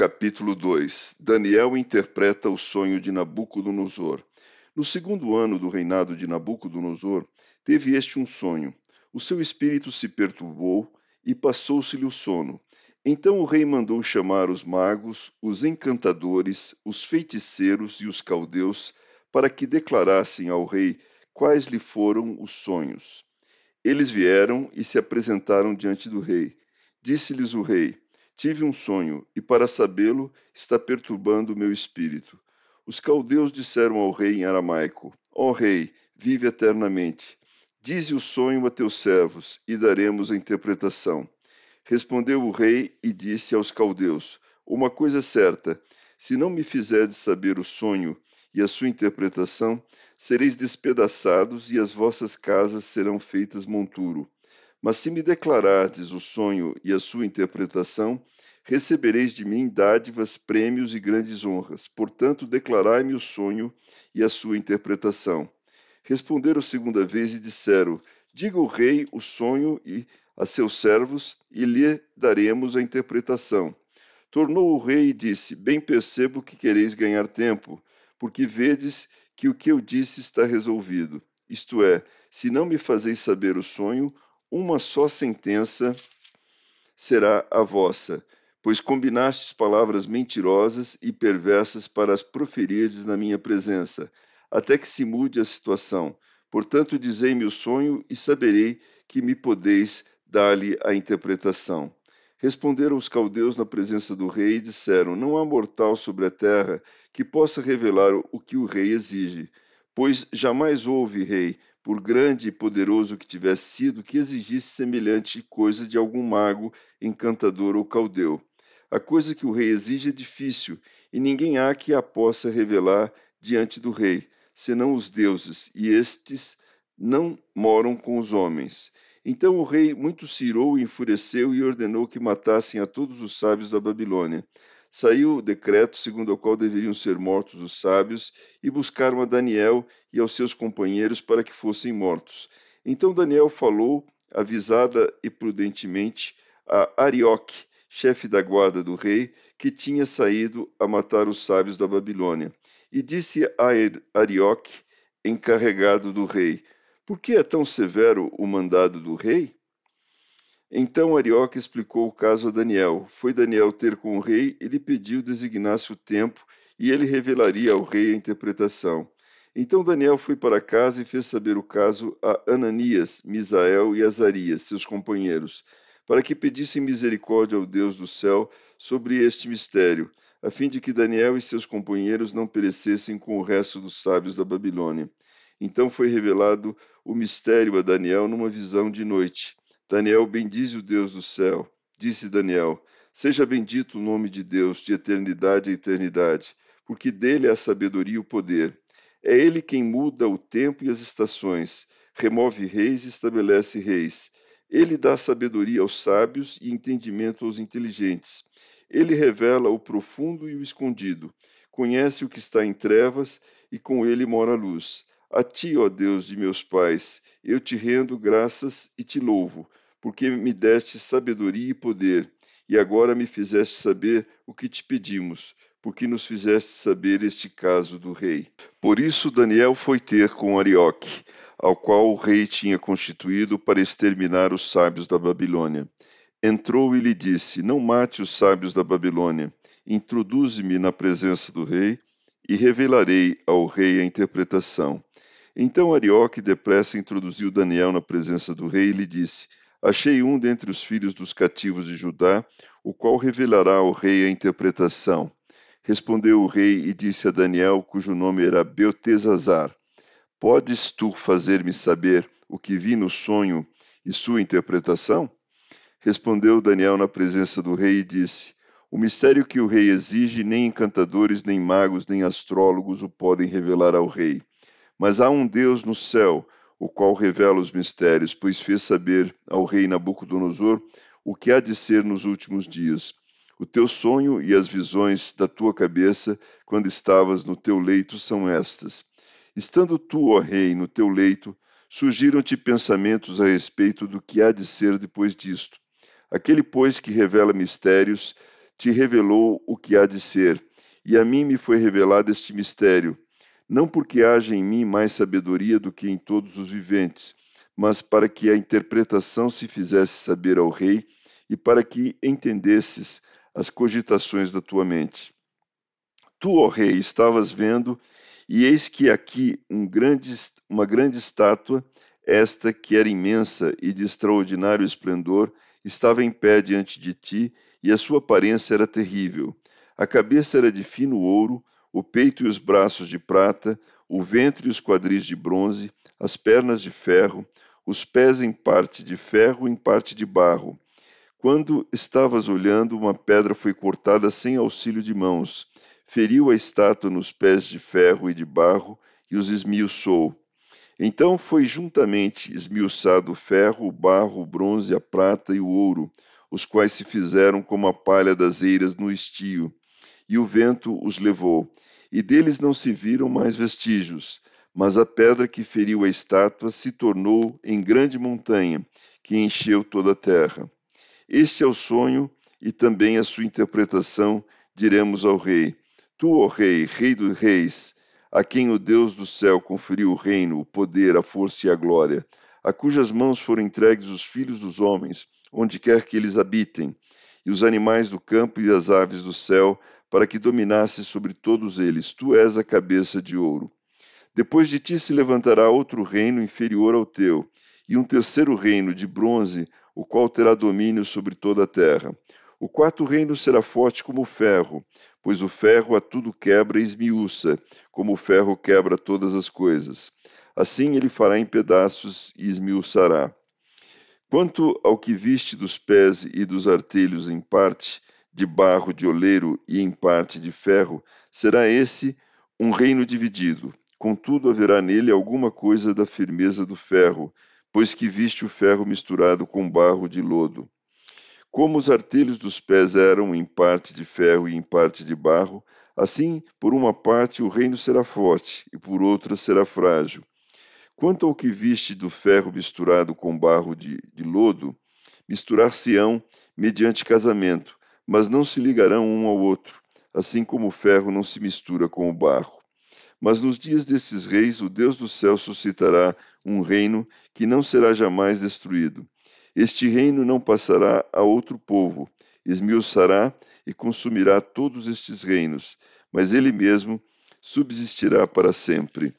Capítulo 2 Daniel interpreta o sonho de Nabucodonosor. No segundo ano do reinado de Nabucodonosor, teve este um sonho. O seu espírito se perturbou e passou-se-lhe o sono. Então o rei mandou chamar os magos, os encantadores, os feiticeiros e os caldeus para que declarassem ao rei quais lhe foram os sonhos. Eles vieram e se apresentaram diante do rei. Disse-lhes o rei: Tive um sonho, e para sabê-lo está perturbando o meu espírito. Os caldeus disseram ao rei em aramaico: Ó rei, vive eternamente. Dize o sonho a teus servos, e daremos a interpretação. Respondeu o rei e disse aos caldeus: Uma coisa é certa: se não me fizerdes saber o sonho e a sua interpretação, sereis despedaçados e as vossas casas serão feitas monturo. Mas se me declarardes o sonho e a sua interpretação, recebereis de mim dádivas, prêmios e grandes honras. Portanto, declarai-me o sonho e a sua interpretação. Responderam segunda vez e disseram: Diga o rei o sonho e a seus servos, e lhe daremos a interpretação. Tornou o rei e disse: Bem percebo que quereis ganhar tempo, porque vedes que o que eu disse está resolvido. Isto é, se não me fazeis saber o sonho, uma só sentença será a vossa, pois combinastes palavras mentirosas e perversas para as proferirdes na minha presença, até que se mude a situação. Portanto, dizei-me o sonho e saberei que me podeis dar-lhe a interpretação. Responderam os caldeus na presença do rei e disseram: Não há mortal sobre a terra que possa revelar o que o rei exige, pois jamais houve rei por grande e poderoso que tivesse sido, que exigisse semelhante coisa de algum mago, encantador ou caldeu. A coisa que o rei exige é difícil, e ninguém há que a possa revelar diante do rei, senão os deuses, e estes não moram com os homens. Então o rei muito se irou e enfureceu e ordenou que matassem a todos os sábios da Babilônia. Saiu o decreto segundo o qual deveriam ser mortos os sábios, e buscaram a Daniel e aos seus companheiros para que fossem mortos. Então Daniel falou, avisada e prudentemente, a Arioque, chefe da guarda do rei, que tinha saído a matar os sábios da Babilônia. E disse a Arioque, encarregado do rei: Por que é tão severo o mandado do rei? Então Arioque explicou o caso a Daniel. Foi Daniel ter com o rei e lhe pediu designasse o tempo e ele revelaria ao rei a interpretação. Então Daniel foi para casa e fez saber o caso a Ananias, Misael e Azarias, seus companheiros, para que pedissem misericórdia ao Deus do céu sobre este mistério, a fim de que Daniel e seus companheiros não perecessem com o resto dos sábios da Babilônia. Então foi revelado o mistério a Daniel numa visão de noite. Daniel bendize o Deus do céu. Disse Daniel: Seja bendito o nome de Deus de eternidade a eternidade, porque dele é a sabedoria e o poder. É ele quem muda o tempo e as estações, remove reis e estabelece reis. Ele dá sabedoria aos sábios e entendimento aos inteligentes. Ele revela o profundo e o escondido. Conhece o que está em trevas e com ele mora a luz. A ti, ó Deus de meus pais, eu te rendo graças e te louvo porque me deste sabedoria e poder, e agora me fizeste saber o que te pedimos, porque nos fizeste saber este caso do rei. Por isso Daniel foi ter com Arioque, ao qual o rei tinha constituído para exterminar os sábios da Babilônia. Entrou e lhe disse: Não mate os sábios da Babilônia, introduze-me na presença do rei, e revelarei ao rei a interpretação. Então Arioque depressa introduziu Daniel na presença do rei e lhe disse: Achei um dentre os filhos dos cativos de Judá, o qual revelará ao rei a interpretação. Respondeu o rei e disse a Daniel, cujo nome era Beltesazar: Podes tu fazer-me saber o que vi no sonho e sua interpretação? Respondeu Daniel na presença do rei e disse: O mistério que o rei exige, nem encantadores, nem magos, nem astrólogos o podem revelar ao rei. Mas há um Deus no céu, o qual revela os mistérios, pois fez saber ao rei Nabucodonosor o que há de ser nos últimos dias. O teu sonho e as visões da tua cabeça, quando estavas no teu leito, são estas. Estando tu, ó rei, no teu leito, surgiram-te pensamentos a respeito do que há de ser depois disto. Aquele, pois, que revela mistérios, te revelou o que há de ser, e a mim me foi revelado este mistério, não porque haja em mim mais sabedoria do que em todos os viventes, mas para que a interpretação se fizesse saber ao rei e para que entendesses as cogitações da tua mente. Tu, ó rei, estavas vendo, e eis que aqui um grande, uma grande estátua, esta que era imensa e de extraordinário esplendor, estava em pé diante de ti e a sua aparência era terrível. A cabeça era de fino ouro, o peito e os braços de prata, o ventre e os quadris de bronze, as pernas de ferro, os pés em parte de ferro e em parte de barro. Quando estavas olhando, uma pedra foi cortada sem auxílio de mãos, feriu a estátua nos pés de ferro e de barro e os esmiuçou. Então foi juntamente esmiuçado o ferro, o barro, o bronze, a prata e o ouro, os quais se fizeram como a palha das eiras no estio, e o vento os levou, e deles não se viram mais vestígios. Mas a pedra que feriu a estátua se tornou em grande montanha, que encheu toda a terra. Este é o sonho e também a sua interpretação, diremos ao rei: Tu, ó rei, rei dos reis, a quem o Deus do céu conferiu o reino, o poder, a força e a glória, a cujas mãos foram entregues os filhos dos homens, onde quer que eles habitem, e os animais do campo e as aves do céu, para que dominasse sobre todos eles. Tu és a cabeça de ouro. Depois de ti se levantará outro reino inferior ao teu, e um terceiro reino de bronze, o qual terá domínio sobre toda a terra. O quarto reino será forte como o ferro, pois o ferro a tudo quebra e esmiuça, como o ferro quebra todas as coisas. Assim ele fará em pedaços e esmiuçará. Quanto ao que viste dos pés e dos artelhos em parte de barro de oleiro e em parte de ferro, será esse um reino dividido. Contudo, haverá nele alguma coisa da firmeza do ferro, pois que viste o ferro misturado com barro de lodo. Como os artelhos dos pés eram em parte de ferro e em parte de barro, assim, por uma parte o reino será forte, e por outra será frágil. Quanto ao que viste do ferro misturado com barro de, de lodo, misturar-se-ão mediante casamento, mas não se ligarão um ao outro, assim como o ferro não se mistura com o barro. Mas nos dias destes reis, o Deus do céu suscitará um reino que não será jamais destruído. Este reino não passará a outro povo, esmiuçará e consumirá todos estes reinos, mas ele mesmo subsistirá para sempre.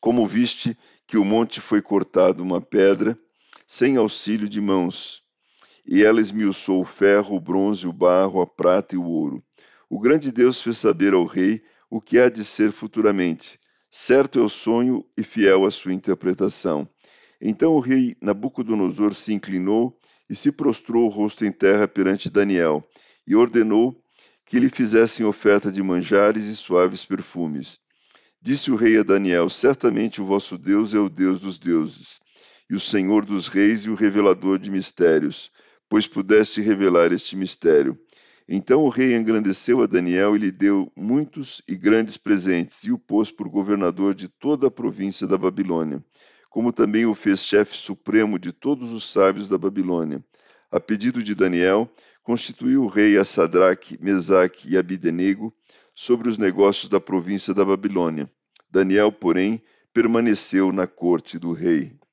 Como viste que o monte foi cortado uma pedra, sem auxílio de mãos, e ela esmiuçou o ferro, o bronze, o barro, a prata e o ouro. O grande Deus fez saber ao rei o que há de ser futuramente. Certo é o sonho e fiel a sua interpretação. Então o rei Nabucodonosor se inclinou e se prostrou o rosto em terra perante Daniel, e ordenou que lhe fizessem oferta de manjares e suaves perfumes. Disse o rei a Daniel: Certamente o vosso Deus é o Deus dos deuses, e o Senhor dos reis e o revelador de mistérios, pois pudeste revelar este mistério. Então o rei engrandeceu a Daniel e lhe deu muitos e grandes presentes, e o pôs por governador de toda a província da Babilônia, como também o fez chefe supremo de todos os sábios da Babilônia. A pedido de Daniel, constituiu o rei a Sadraque, Mesaque e Abidenego sobre os negócios da província da Babilônia. Daniel, porém, permaneceu na corte do rei.